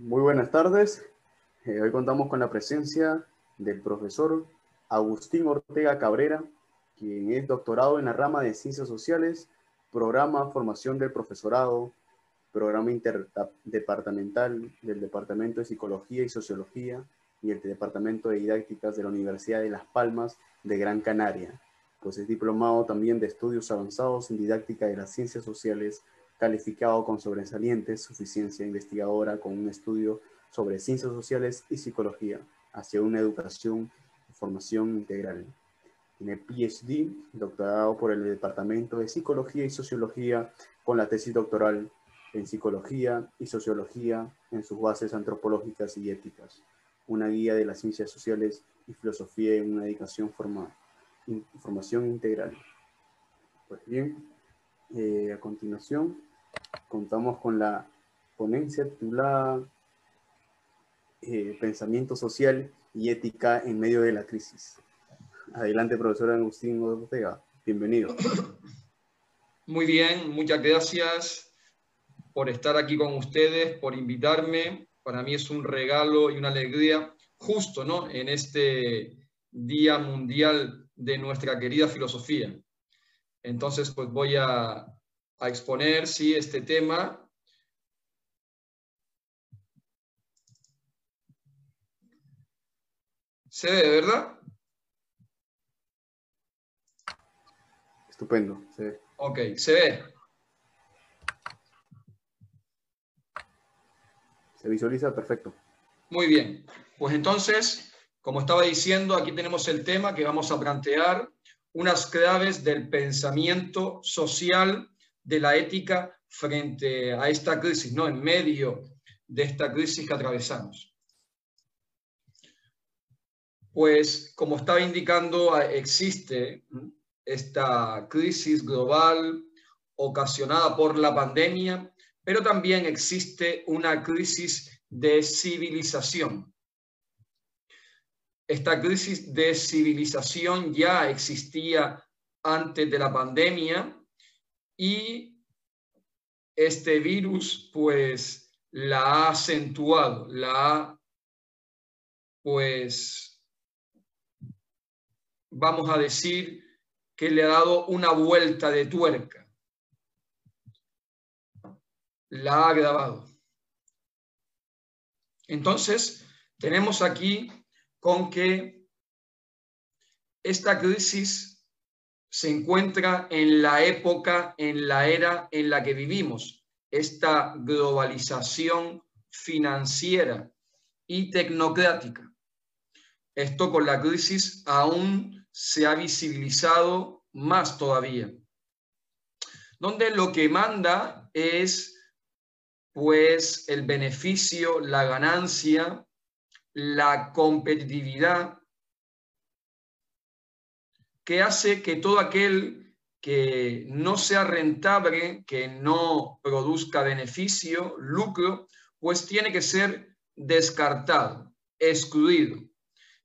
Muy buenas tardes. Eh, hoy contamos con la presencia del profesor Agustín Ortega Cabrera, quien es doctorado en la rama de Ciencias Sociales, programa Formación del Profesorado, programa interdepartamental del Departamento de Psicología y Sociología y el Departamento de Didácticas de la Universidad de Las Palmas de Gran Canaria. Pues es diplomado también de estudios avanzados en didáctica de las ciencias sociales calificado con sobresaliente suficiencia investigadora con un estudio sobre ciencias sociales y psicología hacia una educación y formación integral. Tiene PhD, doctorado por el Departamento de Psicología y Sociología con la tesis doctoral en Psicología y Sociología en sus bases antropológicas y éticas, una guía de las ciencias sociales y filosofía en una educación formal, formación integral. Pues bien, eh, a continuación contamos con la ponencia titulada eh, Pensamiento Social y Ética en medio de la crisis. Adelante, profesor Agustín Ortega. Bienvenido. Muy bien, muchas gracias por estar aquí con ustedes, por invitarme. Para mí es un regalo y una alegría justo ¿no? en este Día Mundial de nuestra querida filosofía. Entonces, pues voy a a exponer, sí, este tema. ¿Se ve, verdad? Estupendo, se ve. Ok, se ve. Se visualiza perfecto. Muy bien. Pues entonces, como estaba diciendo, aquí tenemos el tema que vamos a plantear, unas claves del pensamiento social de la ética frente a esta crisis, ¿no? En medio de esta crisis que atravesamos. Pues, como estaba indicando, existe esta crisis global ocasionada por la pandemia, pero también existe una crisis de civilización. Esta crisis de civilización ya existía antes de la pandemia, y este virus pues la ha acentuado, la ha pues vamos a decir que le ha dado una vuelta de tuerca, la ha agravado. Entonces, tenemos aquí con que esta crisis se encuentra en la época, en la era en la que vivimos, esta globalización financiera y tecnocrática. Esto con la crisis aún se ha visibilizado más todavía, donde lo que manda es pues el beneficio, la ganancia, la competitividad que hace que todo aquel que no sea rentable, que no produzca beneficio, lucro, pues tiene que ser descartado, excluido.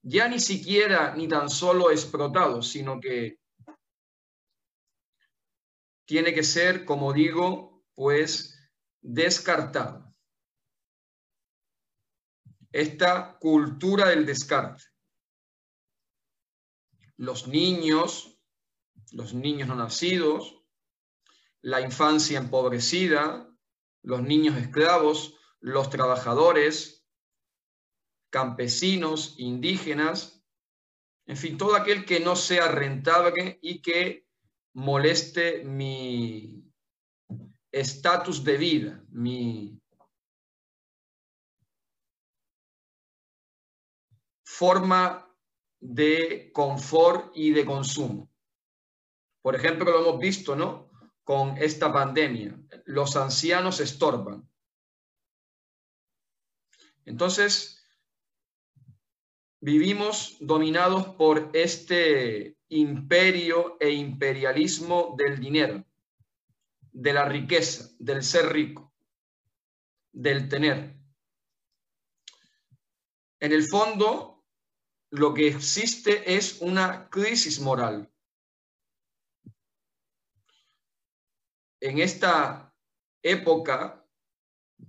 Ya ni siquiera ni tan solo explotado, sino que tiene que ser, como digo, pues descartado. Esta cultura del descarte los niños, los niños no nacidos, la infancia empobrecida, los niños esclavos, los trabajadores, campesinos, indígenas, en fin, todo aquel que no sea rentable y que moleste mi estatus de vida, mi forma de confort y de consumo. Por ejemplo, lo hemos visto, ¿no? Con esta pandemia. Los ancianos estorban. Entonces, vivimos dominados por este imperio e imperialismo del dinero, de la riqueza, del ser rico, del tener. En el fondo, lo que existe es una crisis moral. En esta época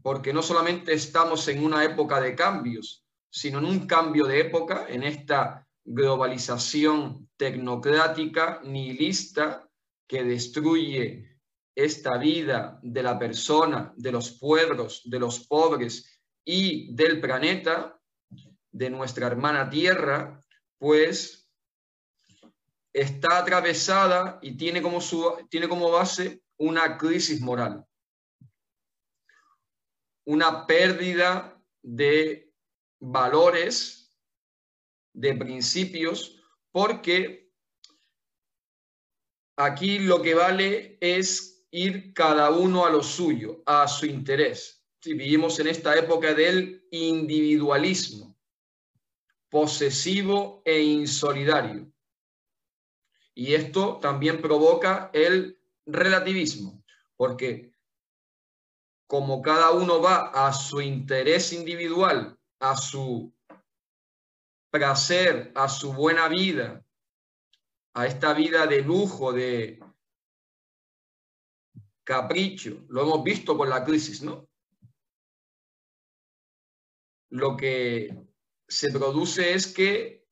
porque no solamente estamos en una época de cambios, sino en un cambio de época, en esta globalización tecnocrática, nihilista, que destruye esta vida de la persona, de los pueblos, de los pobres y del planeta, de nuestra hermana Tierra, pues está atravesada y tiene como, su, tiene como base una crisis moral, una pérdida de valores, de principios, porque aquí lo que vale es ir cada uno a lo suyo, a su interés. Si vivimos en esta época del individualismo, posesivo e insolidario. Y esto también provoca el relativismo, porque como cada uno va a su interés individual, a su placer, a su buena vida, a esta vida de lujo, de capricho, lo hemos visto con la crisis, ¿no? Lo que se produce es que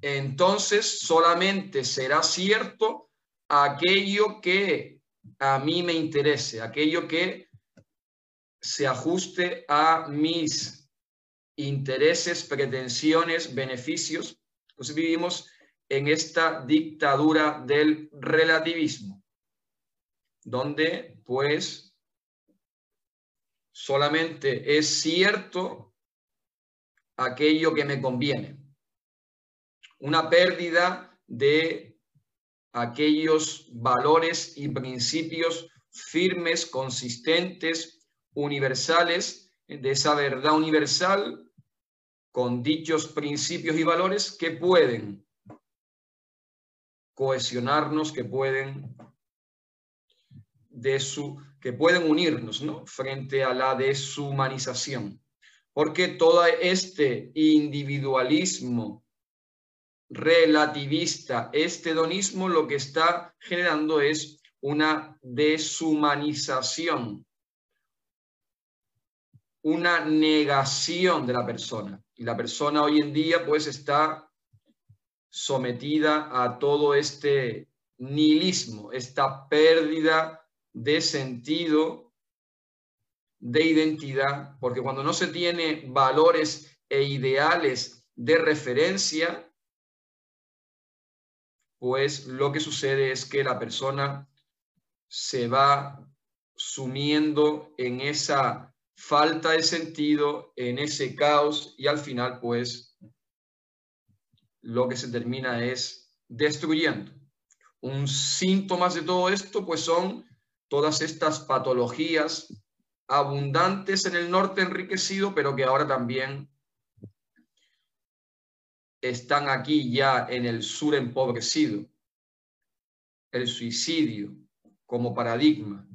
entonces solamente será cierto aquello que a mí me interese, aquello que se ajuste a mis intereses, pretensiones, beneficios. Entonces vivimos en esta dictadura del relativismo, donde pues solamente es cierto aquello que me conviene. Una pérdida de aquellos valores y principios firmes, consistentes, universales, de esa verdad universal, con dichos principios y valores que pueden cohesionarnos, que pueden de su que pueden unirnos ¿no? frente a la deshumanización. Porque todo este individualismo relativista, este hedonismo lo que está generando es una deshumanización, una negación de la persona. Y la persona hoy en día pues está sometida a todo este nihilismo, esta pérdida de sentido, de identidad, porque cuando no se tiene valores e ideales de referencia, pues lo que sucede es que la persona se va sumiendo en esa falta de sentido, en ese caos y al final pues lo que se termina es destruyendo. Un síntoma de todo esto pues son todas estas patologías abundantes en el norte enriquecido, pero que ahora también están aquí ya en el sur empobrecido. El suicidio como paradigma.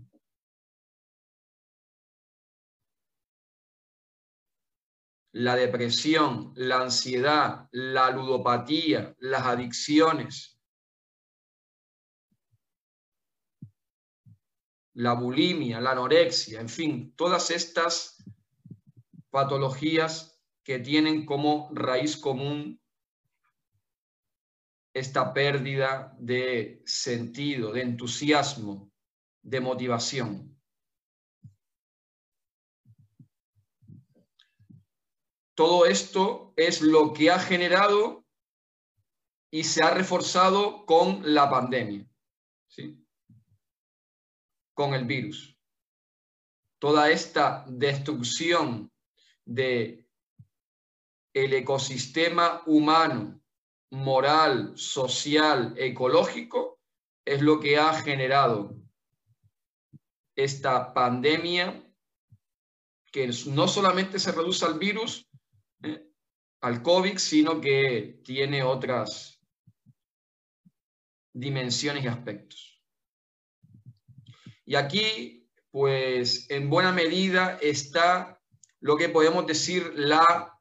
La depresión, la ansiedad, la ludopatía, las adicciones, la bulimia, la anorexia, en fin, todas estas patologías que tienen como raíz común esta pérdida de sentido, de entusiasmo, de motivación. Todo esto es lo que ha generado y se ha reforzado con la pandemia, ¿sí? Con el virus. Toda esta destrucción de el ecosistema humano moral, social, ecológico, es lo que ha generado esta pandemia que no solamente se reduce al virus, eh, al COVID, sino que tiene otras dimensiones y aspectos. Y aquí, pues, en buena medida está lo que podemos decir la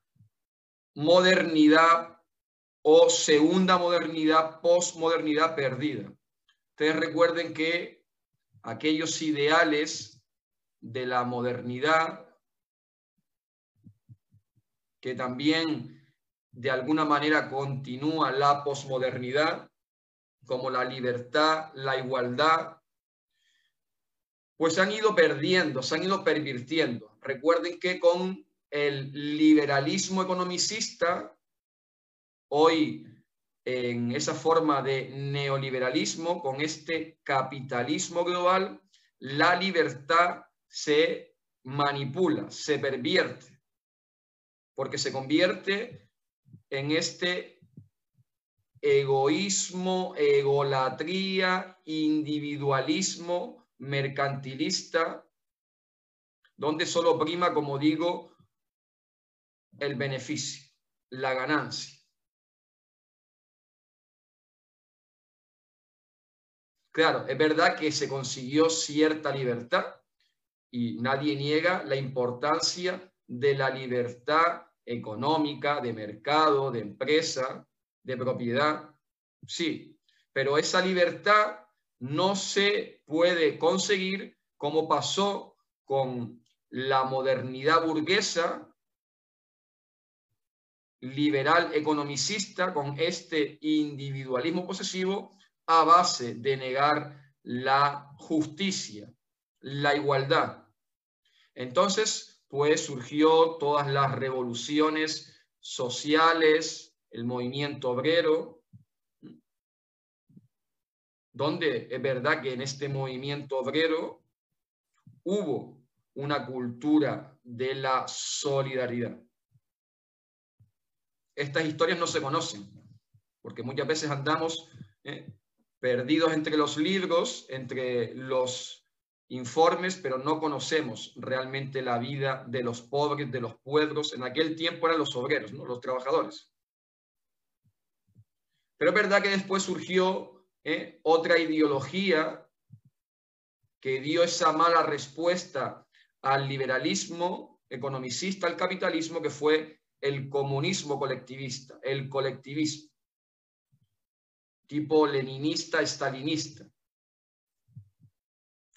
modernidad o segunda modernidad, posmodernidad perdida. Ustedes recuerden que aquellos ideales de la modernidad, que también de alguna manera continúa la posmodernidad, como la libertad, la igualdad, pues se han ido perdiendo, se han ido pervirtiendo. Recuerden que con el liberalismo economicista, hoy en esa forma de neoliberalismo, con este capitalismo global, la libertad se manipula, se pervierte, porque se convierte en este egoísmo, egolatría, individualismo mercantilista, donde solo prima, como digo, el beneficio, la ganancia. Claro, es verdad que se consiguió cierta libertad y nadie niega la importancia de la libertad económica, de mercado, de empresa, de propiedad. Sí, pero esa libertad no se puede conseguir como pasó con la modernidad burguesa, liberal economicista, con este individualismo posesivo a base de negar la justicia, la igualdad. Entonces, pues surgió todas las revoluciones sociales, el movimiento obrero, donde es verdad que en este movimiento obrero hubo una cultura de la solidaridad. Estas historias no se conocen, porque muchas veces andamos eh, perdidos entre los libros, entre los informes, pero no conocemos realmente la vida de los pobres, de los pueblos. En aquel tiempo eran los obreros, ¿no? los trabajadores. Pero es verdad que después surgió ¿eh? otra ideología que dio esa mala respuesta al liberalismo economicista, al capitalismo, que fue el comunismo colectivista, el colectivismo tipo leninista, estalinista,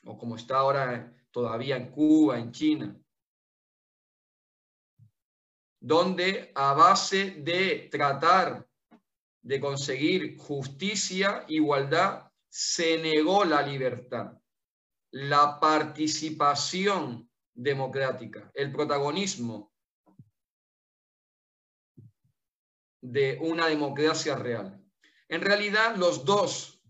o como está ahora todavía en Cuba, en China, donde a base de tratar de conseguir justicia, igualdad, se negó la libertad, la participación democrática, el protagonismo de una democracia real. En realidad, los dos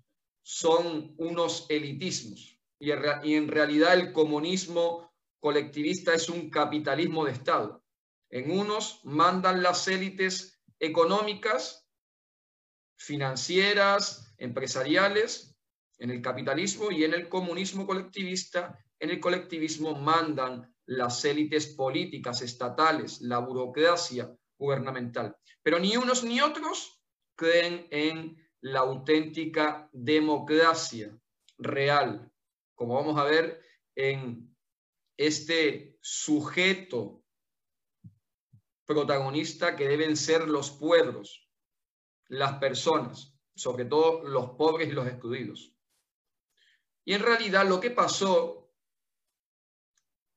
son unos elitismos y en realidad el comunismo colectivista es un capitalismo de Estado. En unos mandan las élites económicas, financieras, empresariales, en el capitalismo y en el comunismo colectivista, en el colectivismo mandan las élites políticas, estatales, la burocracia gubernamental. Pero ni unos ni otros creen en la auténtica democracia real, como vamos a ver en este sujeto protagonista que deben ser los pueblos, las personas, sobre todo los pobres y los excluidos. Y en realidad lo que pasó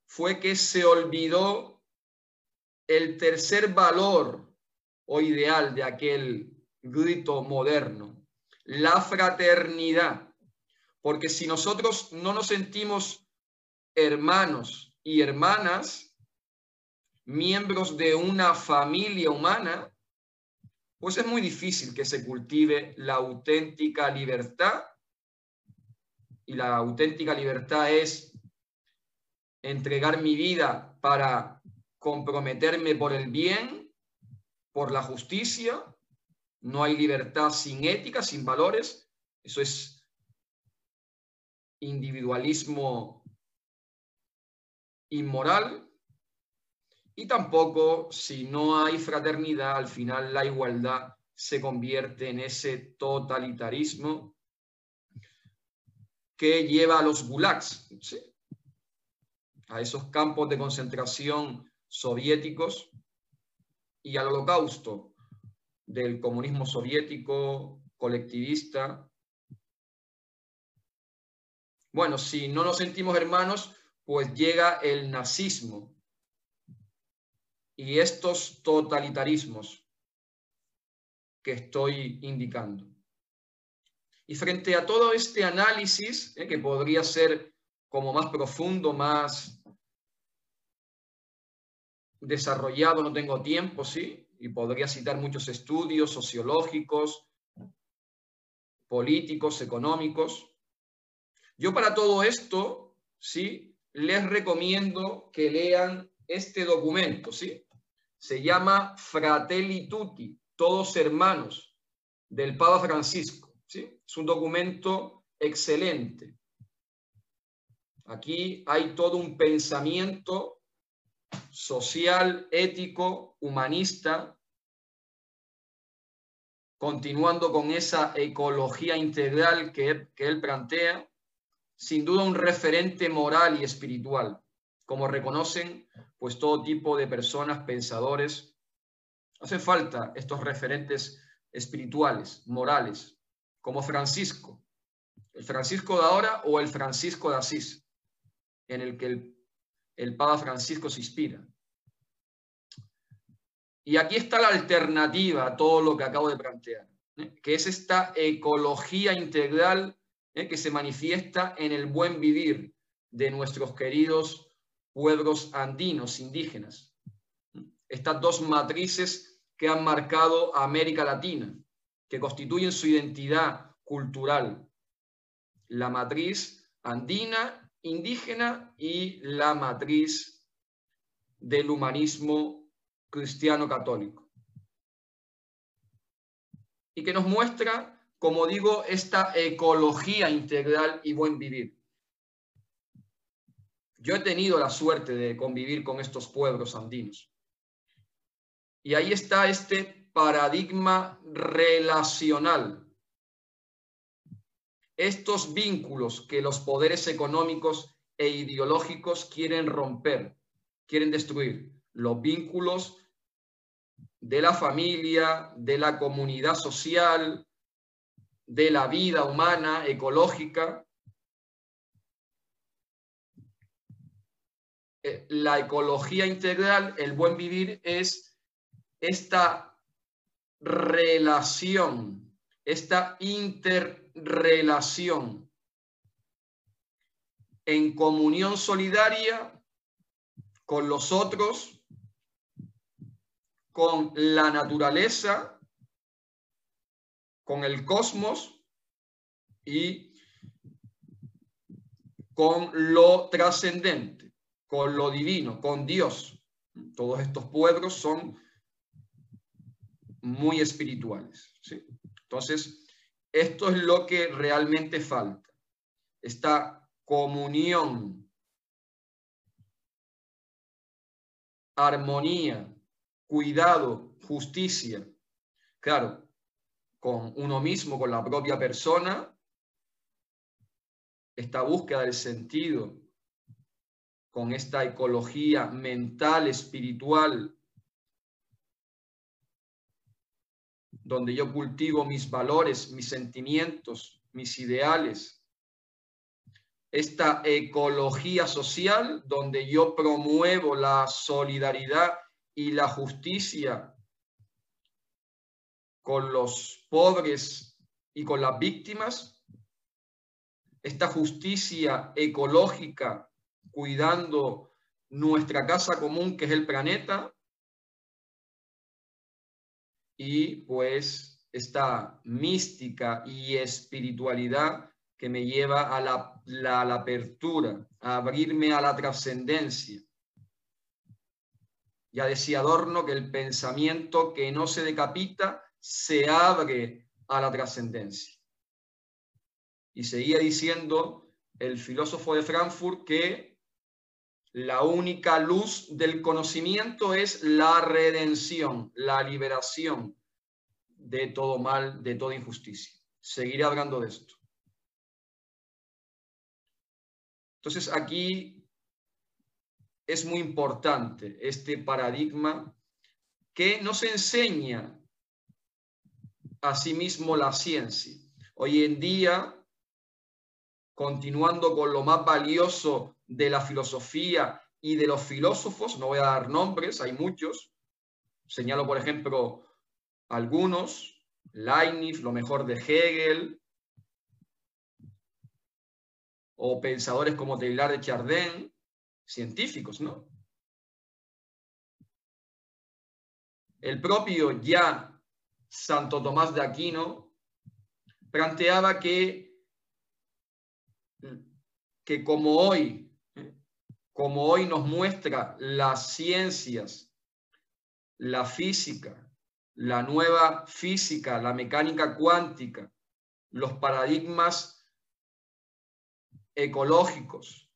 fue que se olvidó el tercer valor o ideal de aquel grito moderno, la fraternidad. Porque si nosotros no nos sentimos hermanos y hermanas, miembros de una familia humana, pues es muy difícil que se cultive la auténtica libertad. Y la auténtica libertad es entregar mi vida para comprometerme por el bien, por la justicia, no hay libertad sin ética, sin valores. Eso es individualismo inmoral. Y tampoco, si no hay fraternidad, al final la igualdad se convierte en ese totalitarismo que lleva a los gulags, a esos campos de concentración soviéticos y al holocausto, del comunismo soviético colectivista. Bueno, si no nos sentimos hermanos, pues llega el nazismo y estos totalitarismos que estoy indicando. Y frente a todo este análisis, eh, que podría ser como más profundo, más desarrollado, no tengo tiempo, sí, y podría citar muchos estudios sociológicos, políticos, económicos. Yo para todo esto, sí, les recomiendo que lean este documento, sí. Se llama Fratelli Tutti, todos hermanos, del Papa Francisco, sí. Es un documento excelente. Aquí hay todo un pensamiento social, ético, humanista, continuando con esa ecología integral que, él plantea, sin duda un referente moral y espiritual, como reconocen pues todo tipo de personas, pensadores. Hace falta estos referentes espirituales, morales, como Francisco, el Francisco de ahora o el Francisco de Asís, en el que el, Papa Francisco se inspira. Y aquí está la alternativa a todo lo que acabo de plantear, ¿eh? que es esta ecología integral ¿eh? que se manifiesta en el buen vivir de nuestros queridos pueblos andinos, indígenas. Estas dos matrices que han marcado a América Latina, que constituyen su identidad cultural. La matriz andina, indígena y la matriz del humanismo cristiano católico. Y que nos muestra, como digo, esta ecología integral y buen vivir. Yo he tenido la suerte de convivir con estos pueblos andinos. Y ahí está este paradigma relacional. Estos vínculos que los poderes económicos e ideológicos quieren romper, quieren destruir. Los vínculos de la familia, de la comunidad social, de la vida humana, ecológica. Eh, la ecología integral, el buen vivir, es esta relación, esta interrelación en comunión solidaria con los otros con la naturaleza, con el cosmos y con lo trascendente, con lo divino, con Dios. Todos estos pueblos son muy espirituales. Entonces, esto es lo que realmente falta. Esta comunión, armonía, cuidado, justicia. Claro, con uno mismo, con la propia persona, esta búsqueda del sentido, con esta ecología mental, espiritual, donde yo cultivo mis valores, mis sentimientos, mis ideales. Esta ecología social donde yo promuevo la solidaridad y la justicia con los pobres y con las víctimas, esta justicia ecológica cuidando nuestra casa común que es el planeta y pues esta mística y espiritualidad que me lleva a la, la apertura, a abrirme a la trascendencia ya decía Adorno que el pensamiento que no se decapita se abre a la trascendencia. Y seguía diciendo el filósofo de Frankfurt que la única luz del conocimiento es la redención, la liberación de todo mal, de toda injusticia. Seguiré hablando de esto. Entonces aquí es muy importante este paradigma que nos enseña a sí la ciencia. Hoy en día continuando con lo más valioso de la filosofía y de los filósofos, no voy a dar nombres, hay muchos, señalo por ejemplo algunos, Leibniz, lo mejor de Hegel, o pensadores como Taylor de Chardin, científicos, ¿no? El propio ya Santo Tomás de Aquino planteaba que, que como hoy, como hoy nos muestra las ciencias, la física, la nueva física, la mecánica cuántica, los paradigmas ecológicos,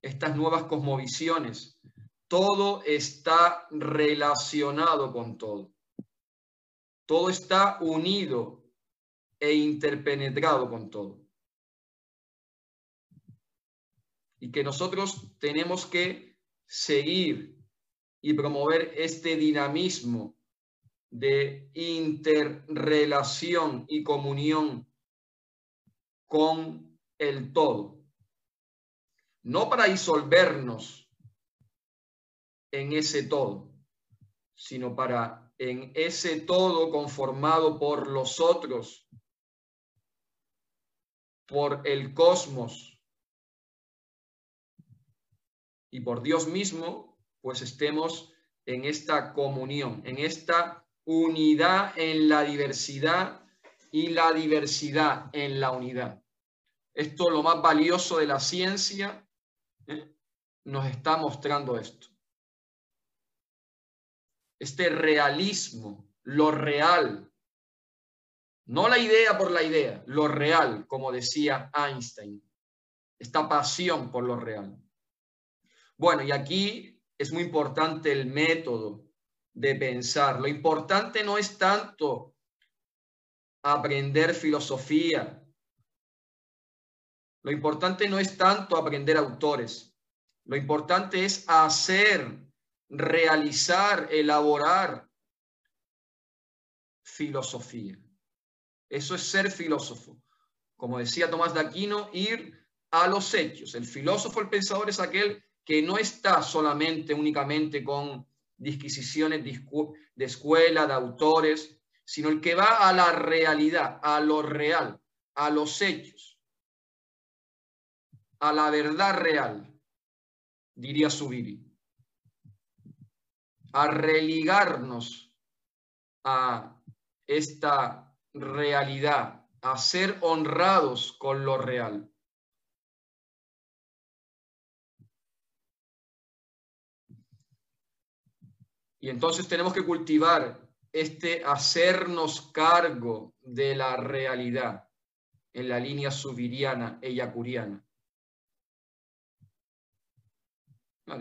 estas nuevas cosmovisiones, todo está relacionado con todo. Todo está unido e interpenetrado con todo. Y que nosotros tenemos que seguir y promover este dinamismo de interrelación y comunión con el todo. No para disolvernos en ese todo, sino para en ese todo conformado por los otros, por el cosmos y por Dios mismo, pues estemos en esta comunión, en esta unidad en la diversidad y la diversidad en la unidad. Esto lo más valioso de la ciencia ¿eh? nos está mostrando esto este realismo, lo real, no la idea por la idea, lo real, como decía Einstein, esta pasión por lo real. Bueno, y aquí es muy importante el método de pensar. Lo importante no es tanto aprender filosofía. Lo importante no es tanto aprender autores. Lo importante es hacer realizar, elaborar filosofía. Eso es ser filósofo. Como decía Tomás de Aquino, ir a los hechos. El filósofo, el pensador es aquel que no está solamente, únicamente con disquisiciones de escuela, de autores, sino el que va a la realidad, a lo real, a los hechos, a la verdad real, diría Subiri a religarnos a esta realidad, a ser honrados con lo real. Y entonces tenemos que cultivar este hacernos cargo de la realidad en la línea subiriana e yacuriana.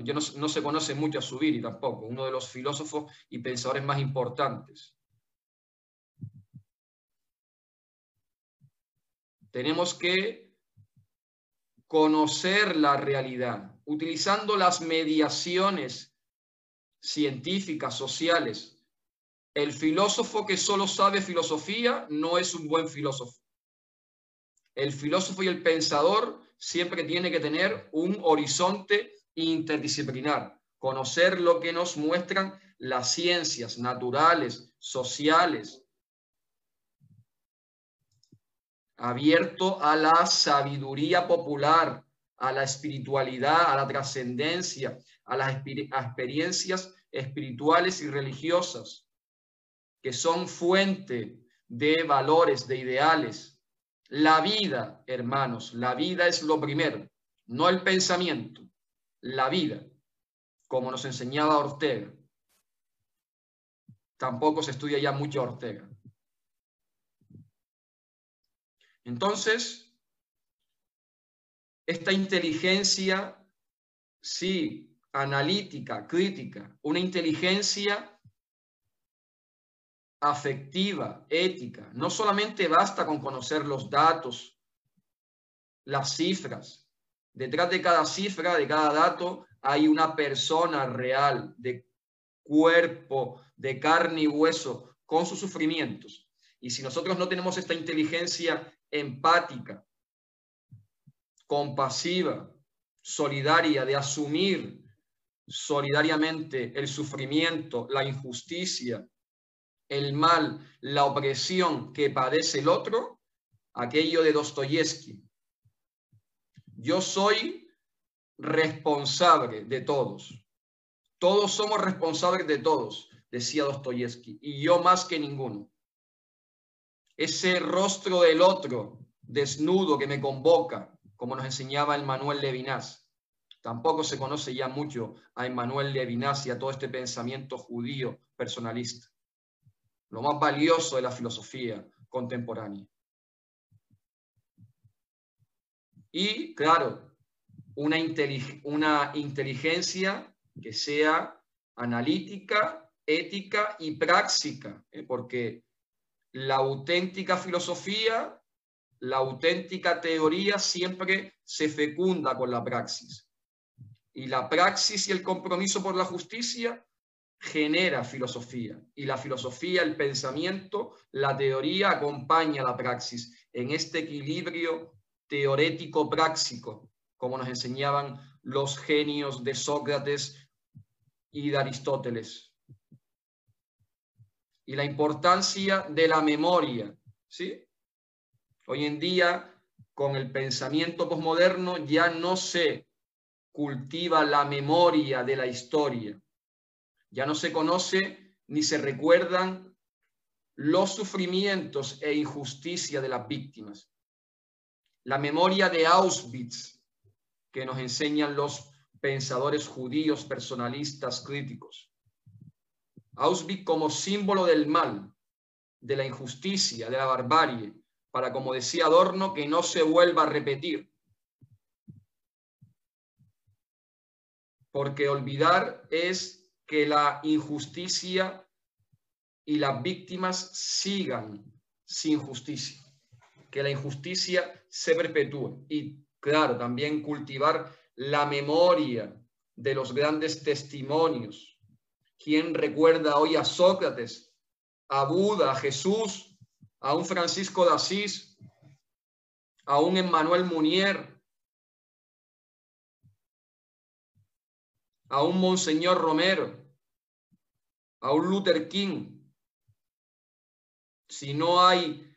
Yo no, se conoce mucho a Subiri tampoco, uno de los filósofos y pensadores más importantes. Tenemos que conocer la realidad, utilizando las mediaciones científicas, sociales. El filósofo que solo sabe filosofía no es un buen filósofo. El filósofo y el pensador siempre tiene que tener un horizonte interdisciplinar, conocer lo que nos muestran las ciencias naturales, sociales, abierto a la sabiduría popular, a la espiritualidad, a la trascendencia, a las experiencias espirituales y religiosas, que son fuente de valores, de ideales. La vida, hermanos, la vida es lo primero, no el pensamiento la vida, como nos enseñaba Ortega. Tampoco se estudia ya mucho Ortega. Entonces, esta inteligencia, sí, analítica, crítica, una inteligencia afectiva, ética, no solamente basta con conocer los datos, las cifras, Detrás de cada cifra, de cada dato, hay una persona real, de cuerpo, de carne y hueso, con sus sufrimientos. Y si nosotros no tenemos esta inteligencia empática, compasiva, solidaria, de asumir solidariamente el sufrimiento, la injusticia, el mal, la opresión que padece el otro, aquello de Dostoyevsky. Yo soy responsable de todos. Todos somos responsables de todos, decía Dostoyevsky, y yo más que ninguno. Ese rostro del otro, desnudo, que me convoca, como nos enseñaba el Manuel Levinas. Tampoco se conoce ya mucho a Emmanuel Levinas y a todo este pensamiento judío personalista. Lo más valioso de la filosofía contemporánea. Y, claro, una, inteligencia que sea analítica, ética y práctica, ¿eh? porque la auténtica filosofía, la auténtica teoría siempre se fecunda con la praxis. Y la praxis y el compromiso por la justicia genera filosofía. Y la filosofía, el pensamiento, la teoría acompaña la praxis en este equilibrio teorético-práctico, como nos enseñaban los genios de Sócrates y de Aristóteles. Y la importancia de la memoria, ¿sí? Hoy en día, con el pensamiento posmoderno, ya no se cultiva la memoria de la historia. Ya no se conoce ni se recuerdan los sufrimientos e injusticia de las víctimas. La memoria de Auschwitz, que nos enseñan los pensadores judíos personalistas críticos. Auschwitz como símbolo del mal, de la injusticia, de la barbarie, para, como decía Adorno, que no se vuelva a repetir. Porque olvidar es que la injusticia y las víctimas sigan sin justicia, que la injusticia se perpetúe. Y claro, también cultivar la memoria de los grandes testimonios. ¿Quién recuerda hoy a Sócrates, a Buda, a Jesús, a un Francisco de Asís, a un Emmanuel Munier, a un Monseñor Romero, a un Luther King? Si no hay,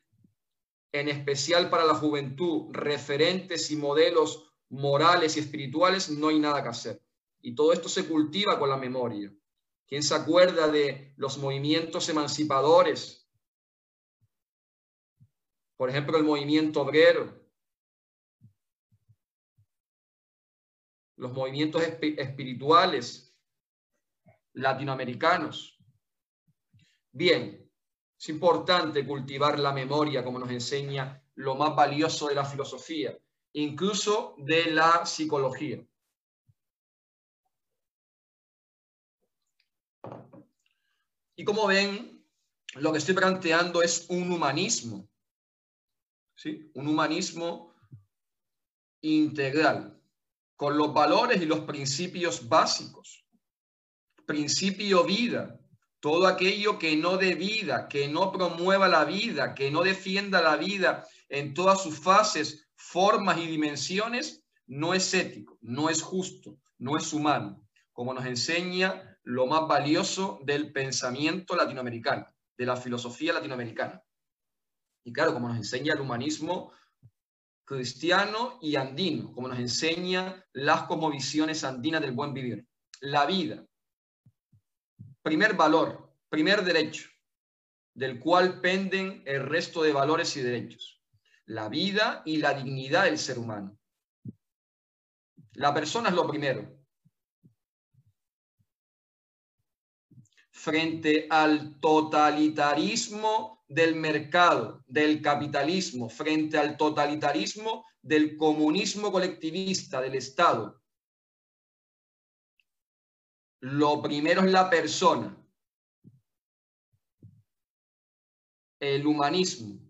en especial para la juventud, referentes y modelos morales y espirituales, no hay nada que hacer. Y todo esto se cultiva con la memoria. ¿Quién se acuerda de los movimientos emancipadores? Por ejemplo, el movimiento obrero. Los movimientos espirituales latinoamericanos. Bien, es importante cultivar la memoria, como nos enseña lo más valioso de la filosofía, incluso de la psicología. Y como ven, lo que estoy planteando es un humanismo, ¿sí? Un humanismo integral, con los valores y los principios básicos. Principio vida, todo aquello que no dé vida, que no promueva la vida, que no defienda la vida en todas sus fases formas y dimensiones, no es ético, no es justo, no es humano, como nos enseña lo más valioso del pensamiento latinoamericano, de la filosofía latinoamericana. Y claro, como nos enseña el humanismo cristiano y andino, como nos enseña las cosmovisiones andinas del buen vivir. La vida, primer valor, primer derecho, del cual penden el resto de valores y derechos la vida y la dignidad del ser humano. La persona es lo primero. Frente al totalitarismo del mercado, del capitalismo, frente al totalitarismo del comunismo colectivista, del Estado. Lo primero es la persona, el humanismo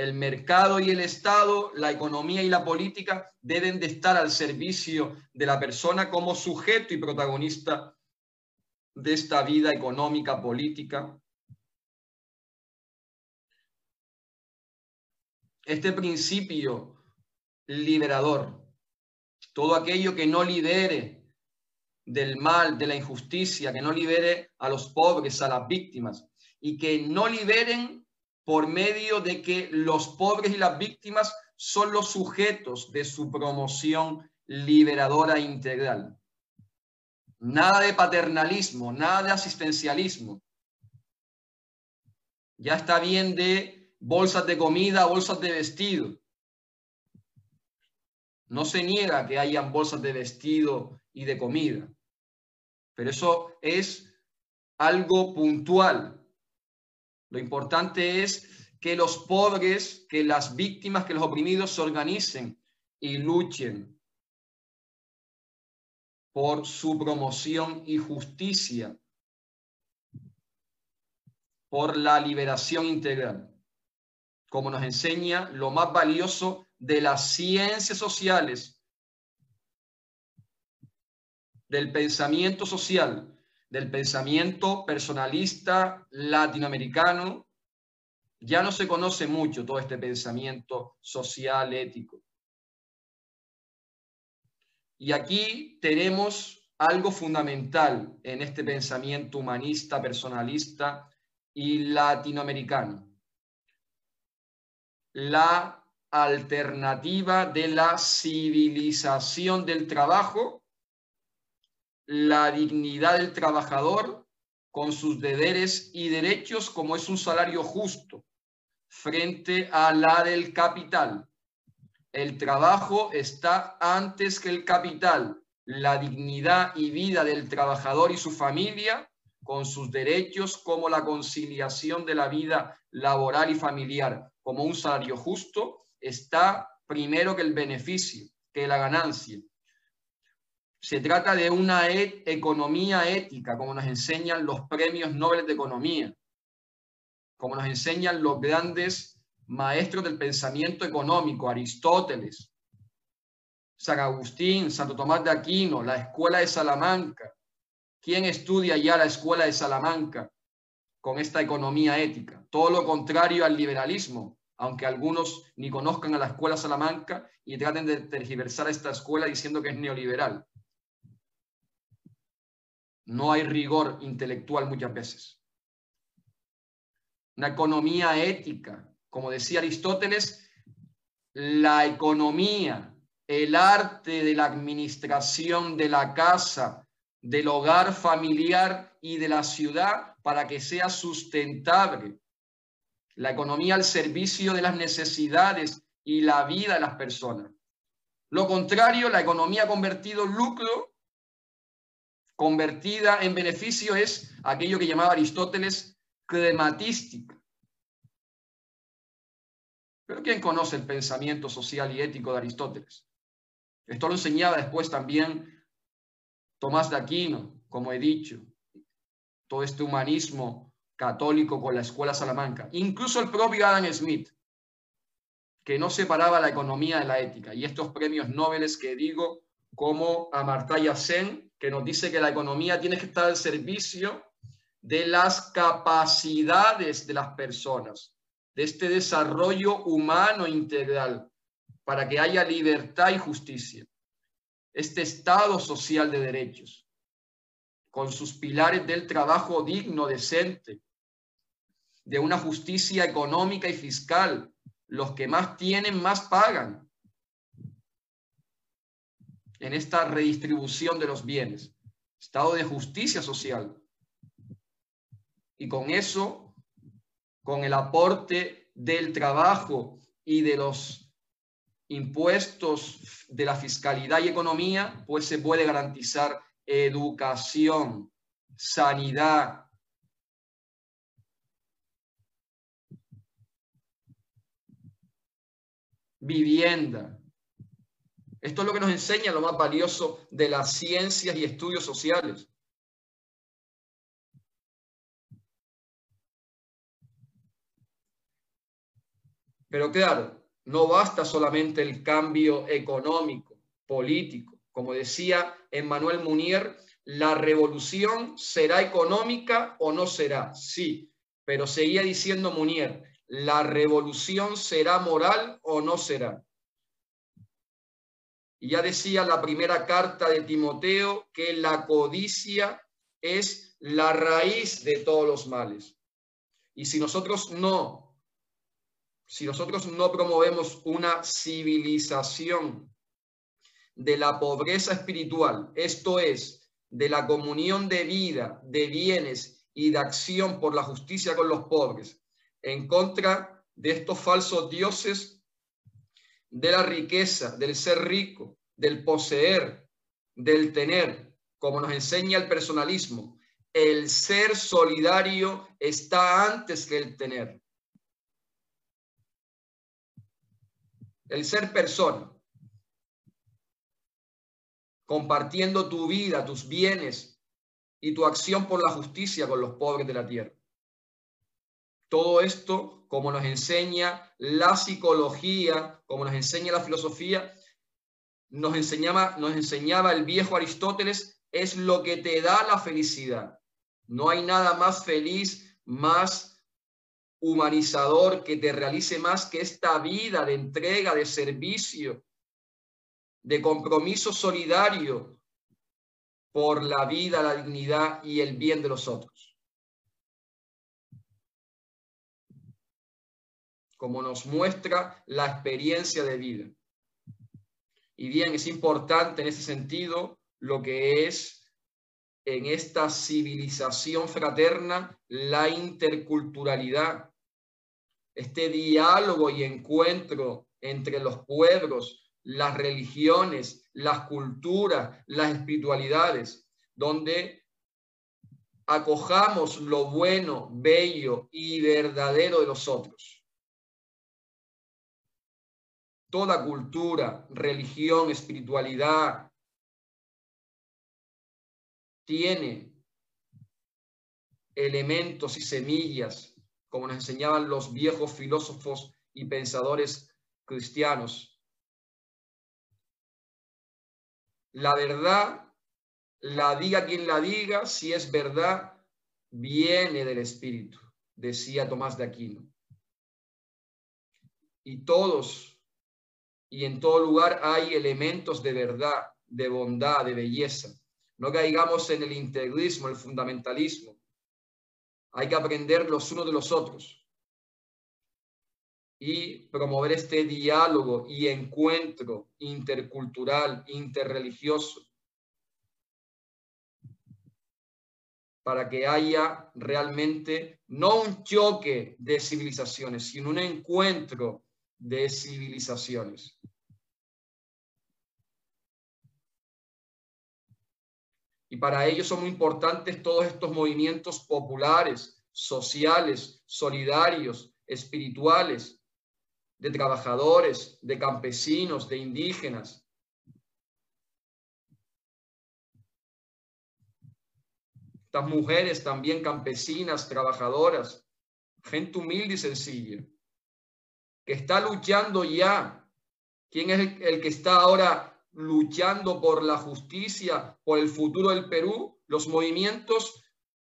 el mercado y el Estado, la economía y la política deben de estar al servicio de la persona como sujeto y protagonista de esta vida económica, política. Este principio liberador. Todo aquello que no libere del mal, de la injusticia, que no libere a los pobres, a las víctimas, y que no liberen por medio de que los pobres y las víctimas son los sujetos de su promoción liberadora integral. Nada de paternalismo, nada de asistencialismo. Ya está bien de bolsas de comida, bolsas de vestido. No se niega que hayan bolsas de vestido y de comida, pero eso es algo puntual. Lo importante es que los pobres, que las víctimas, que los oprimidos se organicen y luchen por su promoción y justicia, por la liberación integral, como nos enseña lo más valioso de las ciencias sociales, del pensamiento social, del pensamiento personalista latinoamericano, ya no se conoce mucho todo este pensamiento social, ético. Y aquí tenemos algo fundamental en este pensamiento humanista, personalista y latinoamericano. La alternativa de la civilización del trabajo, la dignidad del trabajador con sus deberes y derechos como es un salario justo frente a la del capital el trabajo está antes que el capital. La dignidad y vida del trabajador y su familia, con sus derechos como la conciliación de la vida laboral y familiar, como un salario justo, está primero que el beneficio, que la ganancia. Se trata de una e-, economía ética, como nos enseñan los premios Nobel de Economía, como nos enseñan los grandes maestros del pensamiento económico, Aristóteles, San Agustín, Santo Tomás de Aquino, la Escuela de Salamanca. ¿Quién estudia ya la Escuela de Salamanca con esta economía ética? Todo lo contrario al liberalismo, aunque algunos ni conozcan a la Escuela Salamanca y traten de tergiversar esta escuela diciendo que es neoliberal. No hay rigor intelectual muchas veces. Una economía ética, como decía Aristóteles, la economía, el arte de la administración de la casa, del hogar familiar y de la ciudad para que sea sustentable. La economía al servicio de las necesidades y la vida de las personas. Lo contrario, la economía convertido en lucro, convertida en beneficio, es aquello que llamaba Aristóteles crematística. Pero ¿quién conoce el pensamiento social y ético de Aristóteles? Esto lo enseñaba después también Tomás de Aquino, como he dicho, todo este humanismo católico con la escuela Salamanca, incluso el propio Adam Smith, que no separaba la economía de la ética, y estos premios Nobel que digo, como Amartya Sen, que nos dice que la economía tiene que estar al servicio de las capacidades de las personas, de este desarrollo humano integral para que haya libertad y justicia. Este Estado social de derechos, con sus pilares del trabajo digno, decente, de una justicia económica y fiscal. Los que más tienen, más pagan en esta redistribución de los bienes. Estado de justicia social. Y con eso con el aporte del trabajo y de los impuestos de la fiscalidad y economía, pues se puede garantizar educación, sanidad, vivienda. Esto es lo que nos enseña lo más valioso de las ciencias y estudios sociales. Pero claro, no basta solamente el cambio económico, político. Como decía Emmanuel Munier, la revolución será económica o no será. Sí, pero seguía diciendo Munier, la revolución será moral o no será. Y ya decía la primera carta de Timoteo que la codicia es la raíz de todos los males. Y si nosotros no, si nosotros no promovemos una civilización de la pobreza espiritual, esto es, de la comunión de vida, de bienes y de acción por la justicia con los pobres, en contra de estos falsos dioses de la riqueza, del ser rico, del poseer, del tener, como nos enseña el personalismo. El ser solidario está antes que el tener. El ser persona, compartiendo tu vida, tus bienes y tu acción por la justicia con los pobres de la tierra. Todo esto, como nos enseña la psicología, como nos enseña la filosofía, nos enseñaba, nos enseñaba el viejo Aristóteles, es lo que te da la felicidad. No hay nada más feliz, más humanizador, que te realice más que esta vida de entrega, de servicio, de compromiso solidario por la vida, la dignidad y el bien de los otros. como nos muestra la experiencia de vida. Y bien, es importante en ese sentido lo que es en esta civilización fraterna la interculturalidad, este diálogo y encuentro entre los pueblos, las religiones, las culturas, las espiritualidades, donde acojamos lo bueno, bello y verdadero de los otros. toda cultura, religión, espiritualidad, tiene elementos y semillas, como nos enseñaban los viejos filósofos y pensadores cristianos. La verdad, la diga quien la diga, si es verdad, viene del Espíritu, decía Tomás de Aquino. Y todos y en todo lugar hay elementos de verdad, de bondad, de belleza. No caigamos en el integrismo, el fundamentalismo. Hay que aprender los unos de los otros y promover este diálogo y encuentro intercultural, interreligioso, para que haya realmente no un choque de civilizaciones, sino un encuentro de civilizaciones. Y para ello son muy importantes todos estos movimientos populares, sociales, solidarios, espirituales, de trabajadores, de campesinos, de indígenas. Estas mujeres también campesinas, trabajadoras, gente humilde y sencilla, que está luchando ya. ¿Quién es el, que está ahora luchando por la justicia, por el futuro del Perú, los movimientos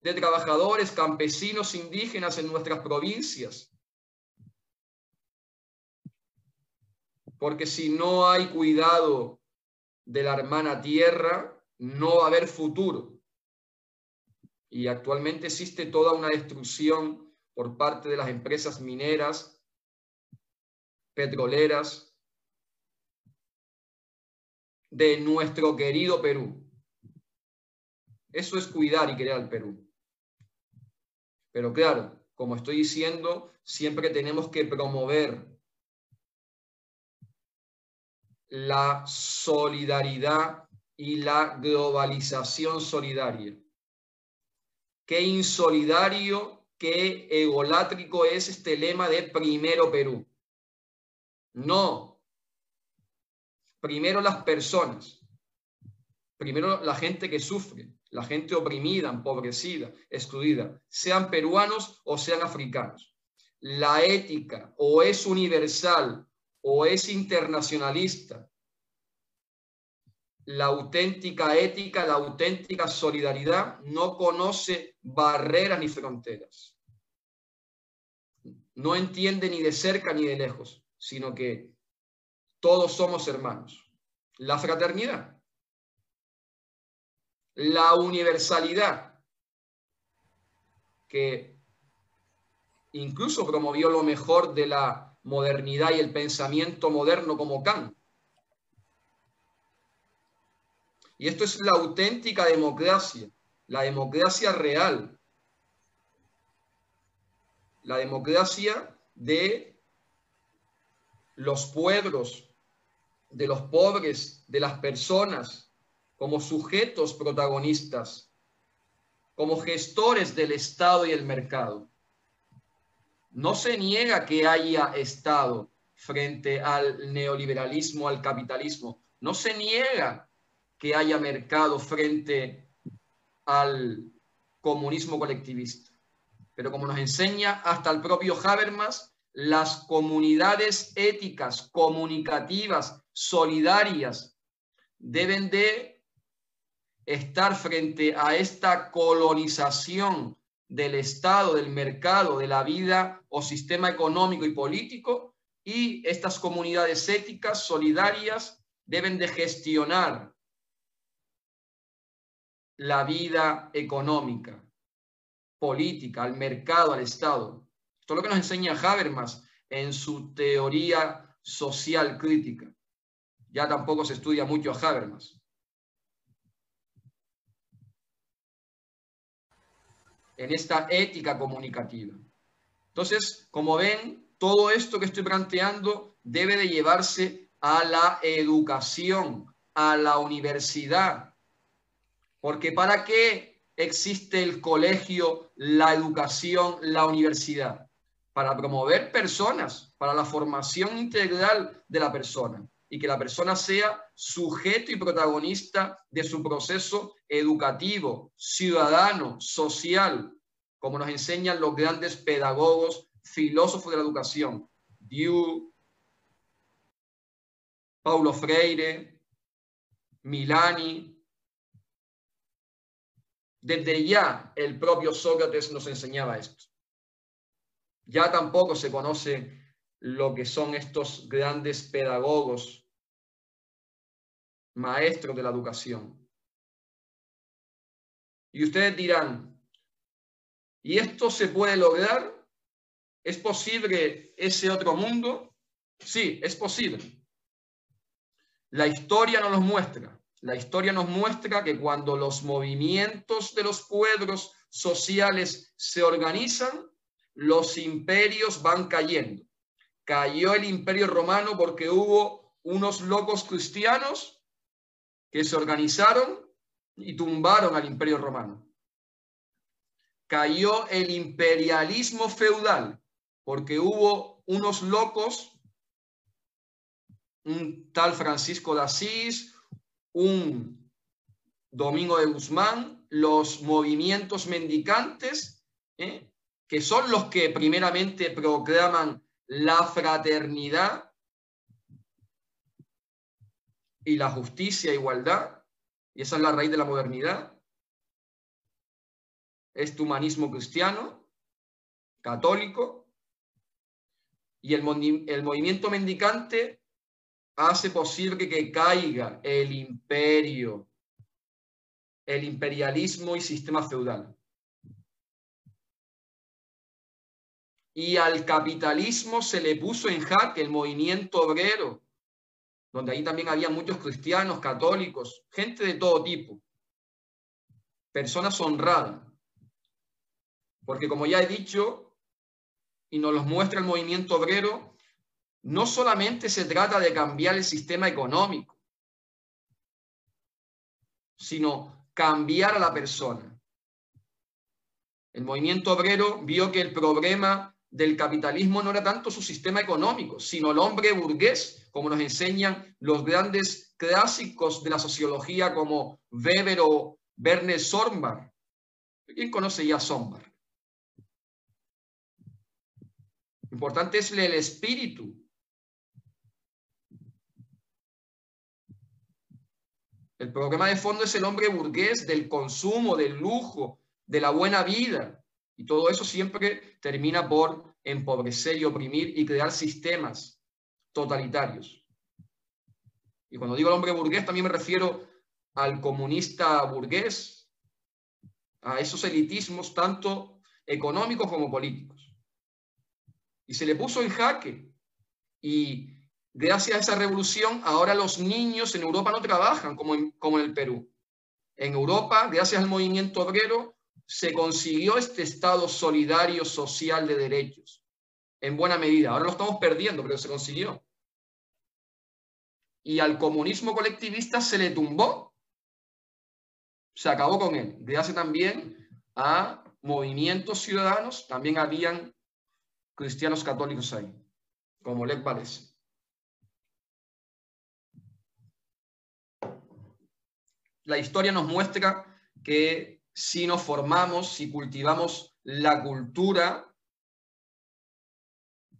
de trabajadores, campesinos, indígenas en nuestras provincias. Porque si no hay cuidado de la hermana tierra, no va a haber futuro. Y actualmente existe toda una destrucción por parte de las empresas mineras, petroleras, de nuestro querido Perú. Eso es cuidar y querer al Perú. Pero claro, como estoy diciendo, siempre tenemos que promover la solidaridad y la globalización solidaria. Qué insolidario, qué egolátrico es este lema de primero Perú. No, primero las personas, primero la gente que sufre, la gente oprimida, empobrecida, excluida, sean peruanos o sean africanos. La ética o es universal o es internacionalista. La auténtica ética, la auténtica solidaridad no conoce barreras ni fronteras. No entiende ni de cerca ni de lejos, sino que todos somos hermanos. la fraternidad, la universalidad, que incluso promovió lo mejor de la modernidad y el pensamiento moderno como Kant. Y esto es la auténtica democracia, la democracia real, la democracia de los pueblos, de los pobres, de las personas, como sujetos protagonistas, como gestores del Estado y el mercado. No se niega que haya Estado frente al neoliberalismo, al capitalismo. No se niega que haya mercado frente al comunismo colectivista. Pero como nos enseña hasta el propio Habermas, las comunidades éticas, comunicativas, solidarias, deben de estar frente a esta colonización del Estado, del mercado, de la vida o sistema económico y político, y estas comunidades éticas, solidarias, deben de gestionar la vida económica, política, al mercado, al Estado. Esto es lo que nos enseña Habermas en su teoría social crítica. Ya tampoco se estudia mucho a Habermas. En esta ética comunicativa. Entonces, como ven, todo esto que estoy planteando debe de llevarse a la educación, a la universidad. Porque ¿para qué existe el colegio, la educación, la universidad? para promover personas, para la formación integral de la persona y que la persona sea sujeto y protagonista de su proceso educativo, ciudadano, social, como nos enseñan los grandes pedagogos, filósofos de la educación, Diu, Paulo Freire, Milani. Desde ya el propio Sócrates nos enseñaba esto. Ya tampoco se conoce lo que son estos grandes pedagogos, maestros de la educación. Y ustedes dirán, ¿y esto se puede lograr? ¿Es posible ese otro mundo? Sí, es posible. La historia nos muestra. La historia nos muestra que cuando los movimientos de los pueblos sociales se organizan, los imperios van cayendo. Cayó el imperio romano porque hubo unos locos cristianos que se organizaron y tumbaron al imperio romano. Cayó el imperialismo feudal porque hubo unos locos, un tal Francisco de Asís, un Domingo de Guzmán, los movimientos mendicantes, ¿eh? que son los que primeramente proclaman la fraternidad y la justicia igualdad, y esa es la raíz de la modernidad, este humanismo cristiano, católico, y el, el movimiento mendicante hace posible que caiga el imperio, el imperialismo y sistema feudal. y al capitalismo se le puso en jaque el movimiento obrero, donde ahí también había muchos cristianos, católicos, gente de todo tipo, personas honradas. Porque como ya he dicho, y nos los muestra el movimiento obrero, no solamente se trata de cambiar el sistema económico, sino cambiar a la persona. El movimiento obrero vio que el problema del capitalismo no era tanto su sistema económico, sino el hombre burgués, como nos enseñan los grandes clásicos de la sociología como Weber o Werner Sombart. ¿Quién conoce ya Sombart? Importante es el espíritu. El problema de fondo es el hombre burgués del consumo, del lujo, de la buena vida. Y todo eso siempre termina por empobrecer y oprimir y crear sistemas totalitarios. Y cuando digo el hombre burgués, también me refiero al comunista burgués, a esos elitismos tanto económicos como políticos. Y se le puso en jaque. Y gracias a esa revolución, ahora los niños en Europa no trabajan como en, como en el Perú. En Europa, gracias al movimiento obrero, se consiguió este Estado solidario social de derechos, en buena medida. Ahora lo estamos perdiendo, pero se consiguió. Y al comunismo colectivista se le tumbó. Se acabó con él. Gracias también a movimientos ciudadanos, también habían cristianos católicos ahí, como Lech Walesa. La historia nos muestra que si nos formamos, si cultivamos la cultura,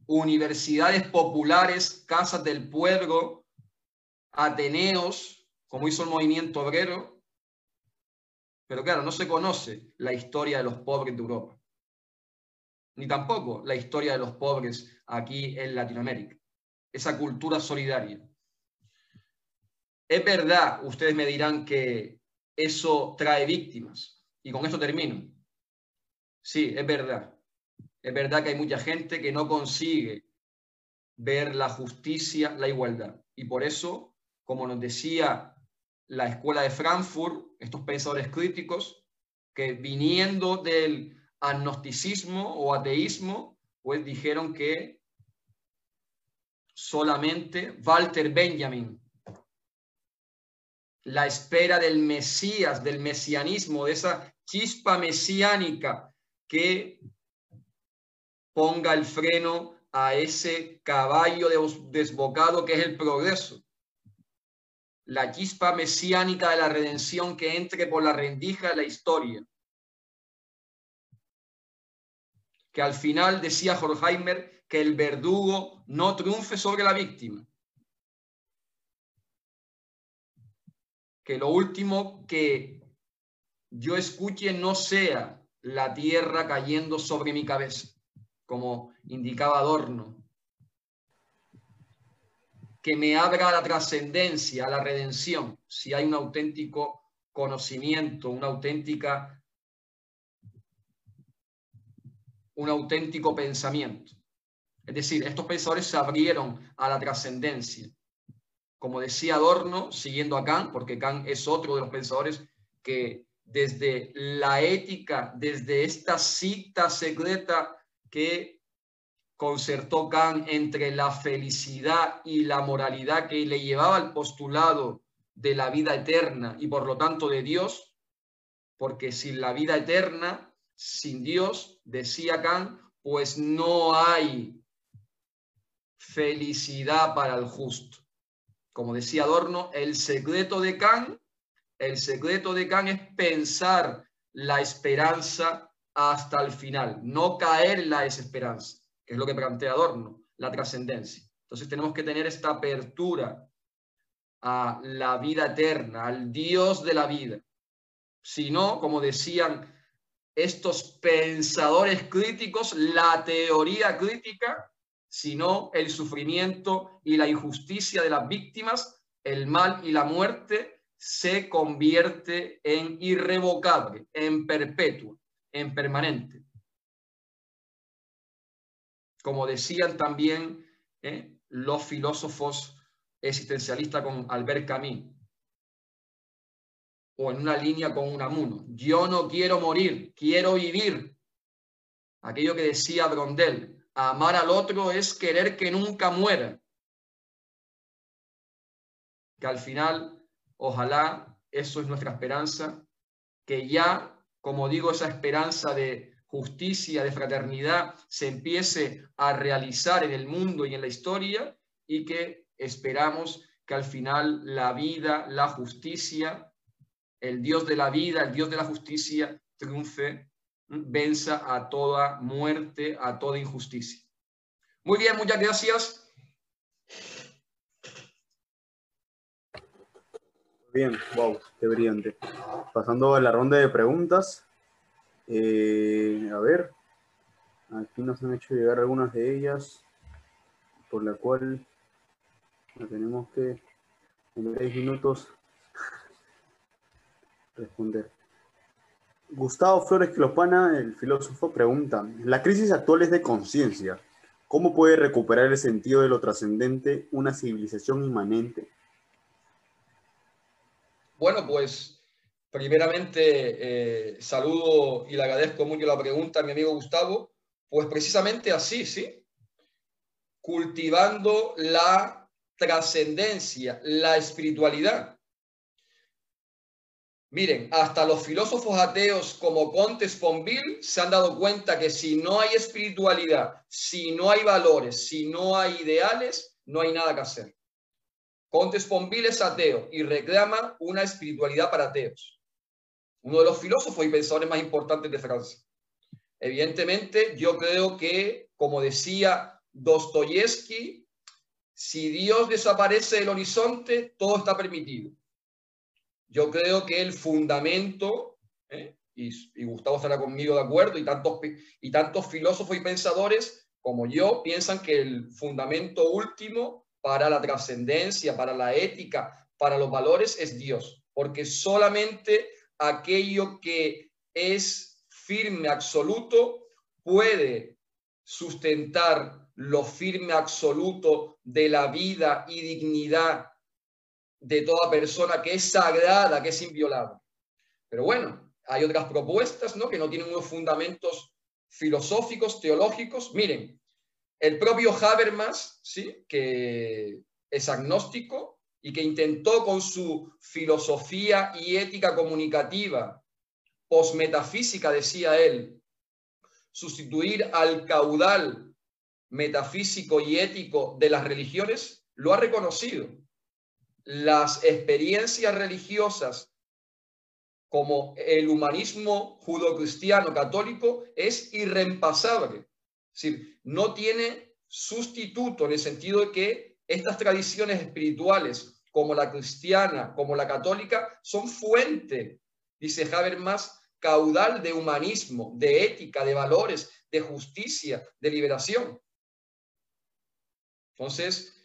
universidades populares, casas del pueblo, ateneos, como hizo el movimiento obrero, pero claro, no se conoce la historia de los pobres de Europa, ni tampoco la historia de los pobres aquí en Latinoamérica, esa cultura solidaria. Es verdad, ustedes me dirán que eso trae víctimas, y con esto termino. Sí, es verdad. Es verdad que hay mucha gente que no consigue ver la justicia, la igualdad. Y por eso, como nos decía la escuela de Frankfurt, estos pensadores críticos, que viniendo del agnosticismo o ateísmo, pues dijeron que solamente Walter Benjamin, la espera del Mesías, del mesianismo, de esa chispa mesiánica que ponga el freno a ese caballo desbocado que es el progreso. La chispa mesiánica de la redención que entre por la rendija de la historia. Que al final decía Horkheimer que el verdugo no triunfe sobre la víctima. Que lo último que yo escuche no sea la tierra cayendo sobre mi cabeza, como indicaba Adorno, que me abra la trascendencia, a la redención, si hay un auténtico conocimiento, una auténtica, un auténtico pensamiento. Es decir, estos pensadores se abrieron a la trascendencia. Como decía Adorno, siguiendo a Kant, porque Kant es otro de los pensadores que desde la ética, desde esta cita secreta que concertó Kant entre la felicidad y la moralidad que le llevaba al postulado de la vida eterna y por lo tanto de Dios, porque sin la vida eterna, sin Dios, decía Kant, pues no hay felicidad para el justo. Como decía Adorno, el secreto de Kant el secreto de Kant es pensar la esperanza hasta el final, no caer en la desesperanza, que es lo que plantea Adorno, la trascendencia. Entonces tenemos que tener esta apertura a la vida eterna, al Dios de la vida. Si no, como decían estos pensadores críticos, la teoría crítica, sino el sufrimiento y la injusticia de las víctimas, el mal y la muerte se convierte en irrevocable, en perpetuo, en permanente. Como decían también eh, los filósofos existencialistas con Albert Camus, o en una línea con Unamuno. Yo no quiero morir, quiero vivir. Aquello que decía Brondel, amar al otro es querer que nunca muera. Que al final Ojalá, eso es nuestra esperanza, que ya, como digo, esa esperanza de justicia, de fraternidad, se empiece a realizar en el mundo y en la historia y que esperamos que al final la vida, la justicia, el Dios de la vida, el Dios de la justicia, triunfe, venza a toda muerte, a toda injusticia. Muy bien, muchas gracias. Bien, wow, qué brillante. Pasando a la ronda de preguntas. Eh, a ver, aquí nos han hecho llegar algunas de ellas, por la cual tenemos que en tres minutos responder. Gustavo Flores Clopana, el filósofo, pregunta, la crisis actual es de conciencia. ¿Cómo puede recuperar el sentido de lo trascendente una civilización inmanente? Bueno, pues primeramente eh, saludo y le agradezco mucho la pregunta a mi amigo Gustavo. Pues precisamente así, ¿sí? Cultivando la trascendencia, la espiritualidad. Miren, hasta los filósofos ateos como Contes Sponville se han dado cuenta que si no hay espiritualidad, si no hay valores, si no hay ideales, no hay nada que hacer. Contes Sponville es ateo y reclama una espiritualidad para ateos. Uno de los filósofos y pensadores más importantes de Francia. Evidentemente, yo creo que, como decía Dostoyevsky, si Dios desaparece del horizonte, todo está permitido. Yo creo que el fundamento, ¿eh? y, Gustavo estará conmigo de acuerdo, y tantos, y tantos filósofos y pensadores como yo piensan que el fundamento último para la trascendencia, para la ética, para los valores es Dios, porque solamente aquello que es firme, absoluto, puede sustentar lo firme, absoluto de la vida y dignidad de toda persona que es sagrada, que es inviolable. Pero bueno, hay otras propuestas ¿no? que no tienen unos fundamentos filosóficos, teológicos. Miren, el propio Habermas, ¿sí? que es agnóstico y que intentó con su filosofía y ética comunicativa, posmetafísica, decía él, sustituir al caudal metafísico y ético de las religiones, lo ha reconocido las experiencias religiosas como el humanismo judo-cristiano católico es irreempasable. Es decir, no tiene sustituto en el sentido de que estas tradiciones espirituales, como la cristiana, como la católica, son fuente, dice Habermas, caudal de humanismo, de ética, de valores, de justicia, de liberación. Entonces,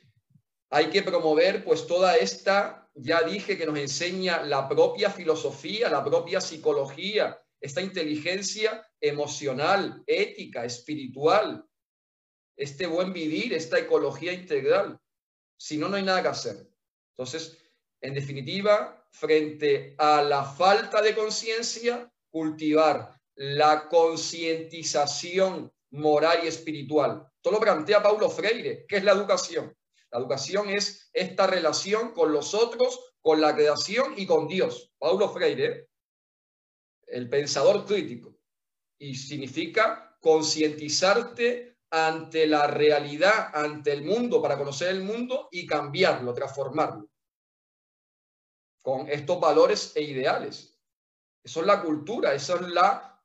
hay que promover pues toda esta, ya dije que nos enseña la propia filosofía, la propia psicología, esta inteligencia emocional, ética, espiritual, este buen vivir, esta ecología integral. Si no, no hay nada que hacer. Entonces, en definitiva, frente a la falta de conciencia, cultivar la concientización moral y espiritual. Todo lo plantea Paulo Freire, que es la educación. La educación es esta relación con los otros, con la creación y con Dios. Paulo Freire, el pensador crítico, y significa concientizarte ante la realidad, ante el mundo, para conocer el mundo y cambiarlo, transformarlo, con estos valores e ideales. Eso es la cultura, eso es la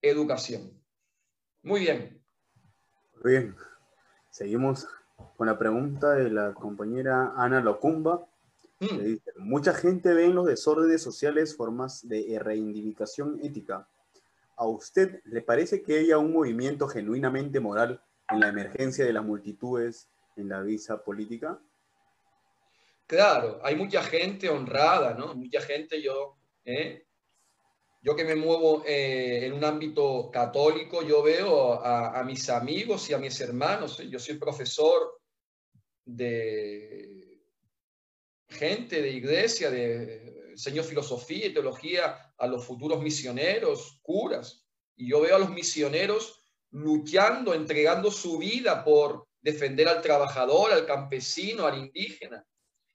educación. Muy bien. Muy bien. Seguimos con la pregunta de la compañera Ana Locumba. Mm. dice, mucha gente ve en los desórdenes sociales formas de reivindicación ética. ¿A usted le parece que haya un movimiento genuinamente moral en la emergencia de las multitudes en la visa política? Claro, hay mucha gente honrada, ¿no? Mucha gente, yo, ¿eh? yo que me muevo eh, en un ámbito católico, yo veo a, mis amigos y a mis hermanos. Yo soy profesor de gente de iglesia, de enseño filosofía y teología a los futuros misioneros, curas. Y yo veo a los misioneros luchando, entregando su vida por defender al trabajador, al campesino, al indígena.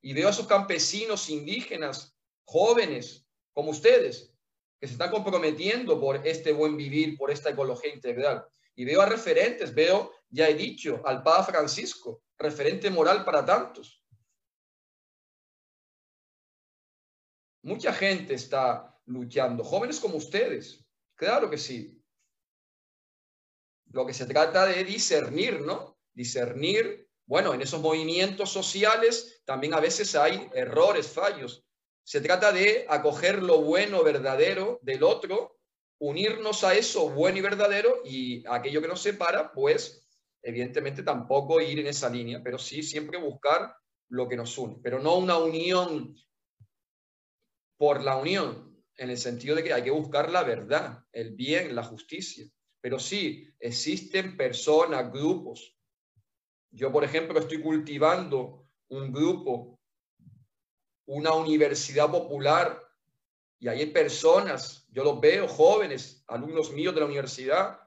Y veo a esos campesinos indígenas, jóvenes, como ustedes, que se están comprometiendo por este buen vivir, por esta ecología integral. Y veo a referentes, veo, ya he dicho, al Papa Francisco, referente moral para tantos. Mucha gente está luchando, jóvenes como ustedes, claro que sí. Lo que se trata de discernir, ¿no? Discernir, bueno, en esos movimientos sociales también a veces hay errores, fallos, se trata de acoger lo bueno, verdadero del otro, unirnos a eso bueno y verdadero y aquello que nos separa, pues evidentemente tampoco ir en esa línea, pero sí siempre buscar lo que nos une, pero no una unión por la unión, en el sentido de que hay que buscar la verdad, el bien, la justicia. Pero sí, existen personas, grupos. Yo, por ejemplo, estoy cultivando un grupo, una universidad popular, y hay personas, yo los veo, jóvenes, alumnos míos de la universidad,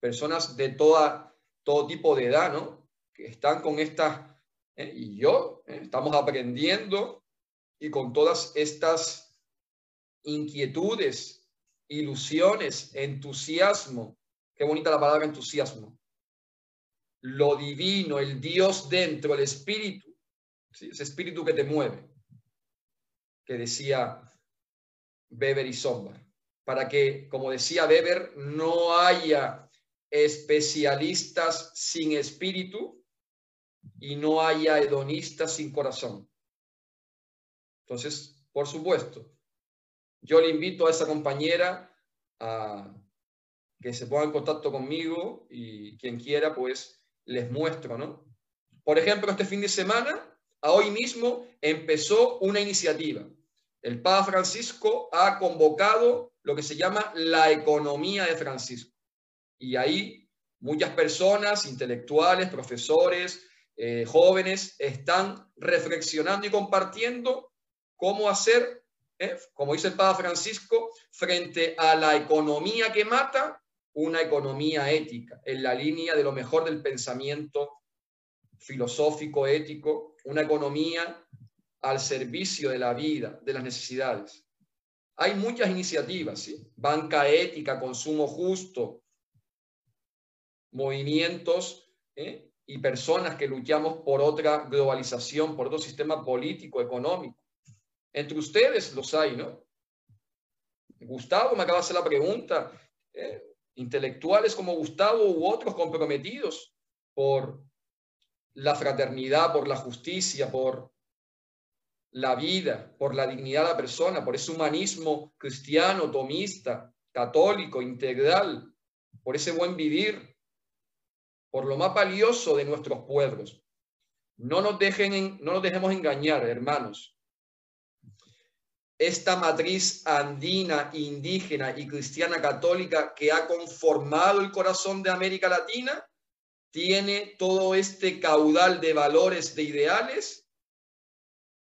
personas de toda, todo tipo de edad, ¿no? Que están con estas, ¿eh? y yo, ¿eh? estamos aprendiendo y con todas estas inquietudes, ilusiones, entusiasmo. Qué bonita la palabra entusiasmo. Lo divino, el Dios dentro, el espíritu, ese espíritu que te mueve, que decía Weber y Sombar, para que, como decía Weber, no haya especialistas sin espíritu y no haya hedonistas sin corazón. Entonces, por supuesto, yo le invito a esa compañera a que se ponga en contacto conmigo y quien quiera, pues les muestro, ¿no? Por ejemplo, este fin de semana, a hoy mismo, empezó una iniciativa. El Papa Francisco ha convocado lo que se llama la economía de Francisco. Y ahí muchas personas, intelectuales, profesores, eh, jóvenes, están reflexionando y compartiendo cómo hacer ¿eh? como dice el Papa Francisco, frente a la economía que mata, una economía ética, en la línea de lo mejor del pensamiento filosófico, ético, una economía al servicio de la vida, de las necesidades. Hay muchas iniciativas, ¿sí? banca ética, consumo justo, movimientos ¿eh? y personas que luchamos por otra globalización, por otro sistema político, económico. Entre ustedes los hay, ¿no? Gustavo me acaba de hacer la pregunta. ¿eh? Intelectuales como Gustavo u otros comprometidos por la fraternidad, por la justicia, por la vida, por la dignidad de la persona, por ese humanismo cristiano, tomista, católico, integral, por ese buen vivir, por lo más valioso de nuestros pueblos. No nos, dejen no nos dejemos engañar, hermanos esta matriz andina, indígena y cristiana católica que ha conformado el corazón de América Latina, tiene todo este caudal de valores, de ideales,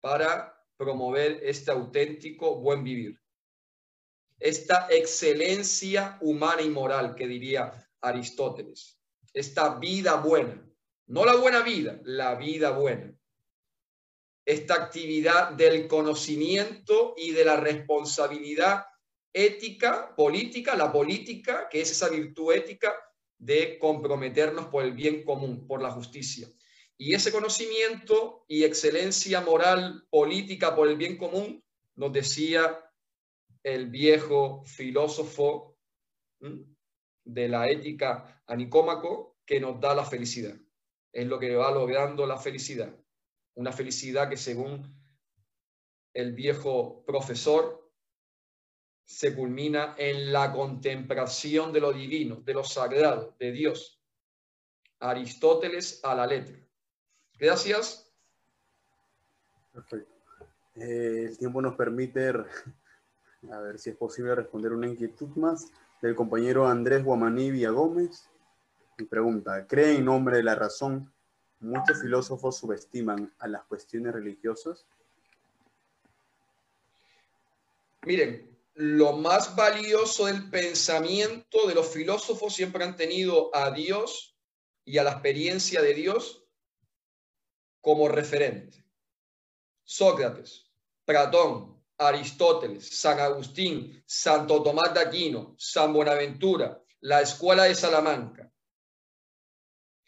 para promover este auténtico buen vivir. Esta excelencia humana y moral que diría Aristóteles. Esta vida buena. No la buena vida, la vida buena esta actividad del conocimiento y de la responsabilidad ética, política, la política, que es esa virtud ética de comprometernos por el bien común, por la justicia. Y ese conocimiento y excelencia moral, política por el bien común, nos decía el viejo filósofo de la ética anicómaco, que nos da la felicidad. Es lo que va logrando la felicidad una felicidad que según el viejo profesor se culmina en la contemplación de lo divino, de lo sagrado, de Dios. Aristóteles a la letra. Gracias. Perfecto. Eh, el tiempo nos permite, a ver si es posible responder una inquietud más del compañero Andrés Guamaní Gómez. Mi pregunta, ¿cree en nombre de la razón muchos filósofos subestiman a las cuestiones religiosas? Miren, lo más valioso del pensamiento de los filósofos siempre han tenido a Dios y a la experiencia de Dios como referente. Sócrates, Platón, Aristóteles, San Agustín, Santo Tomás de Aquino, San Buenaventura, la Escuela de Salamanca,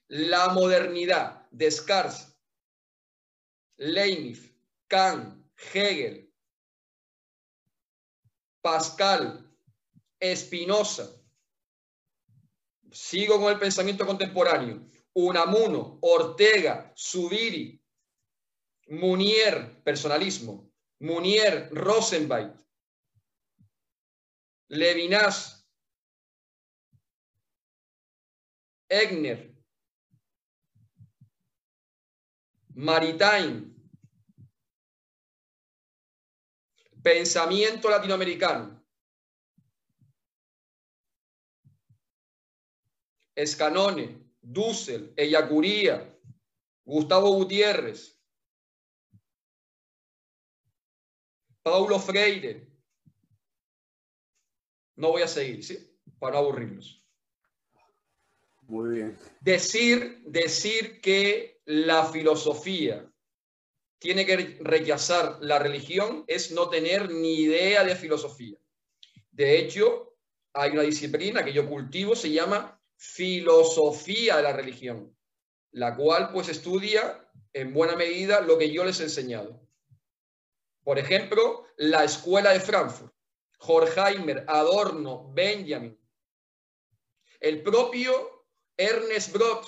la modernidad, Descartes, Leibniz, Kant, Hegel, Pascal, Espinosa. Sigo con el pensamiento contemporáneo. Unamuno, Ortega, Zubiri, Munier, personalismo, Munier, Rosenbeit, Levinas, Egner, Maritime, pensamiento latinoamericano, Escanone, Dussel, Ellacuría, Gustavo Gutiérrez, Paulo Freire. No voy a seguir, ¿sí? Para aburrirlos. Muy bien. Decir, decir que la filosofía tiene que rechazar la religión es no tener ni idea de filosofía. De hecho, hay una disciplina que yo cultivo, se llama filosofía de la religión, la cual pues estudia en buena medida lo que yo les he enseñado. Por ejemplo, la escuela de Frankfurt, Horkheimer, Adorno, Benjamin, el propio Ernest Brock.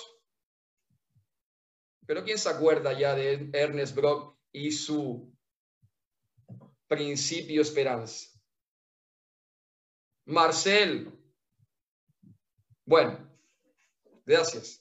Pero ¿quién se acuerda ya de Ernest Brock y su principio esperanza? Marcel, bueno, gracias.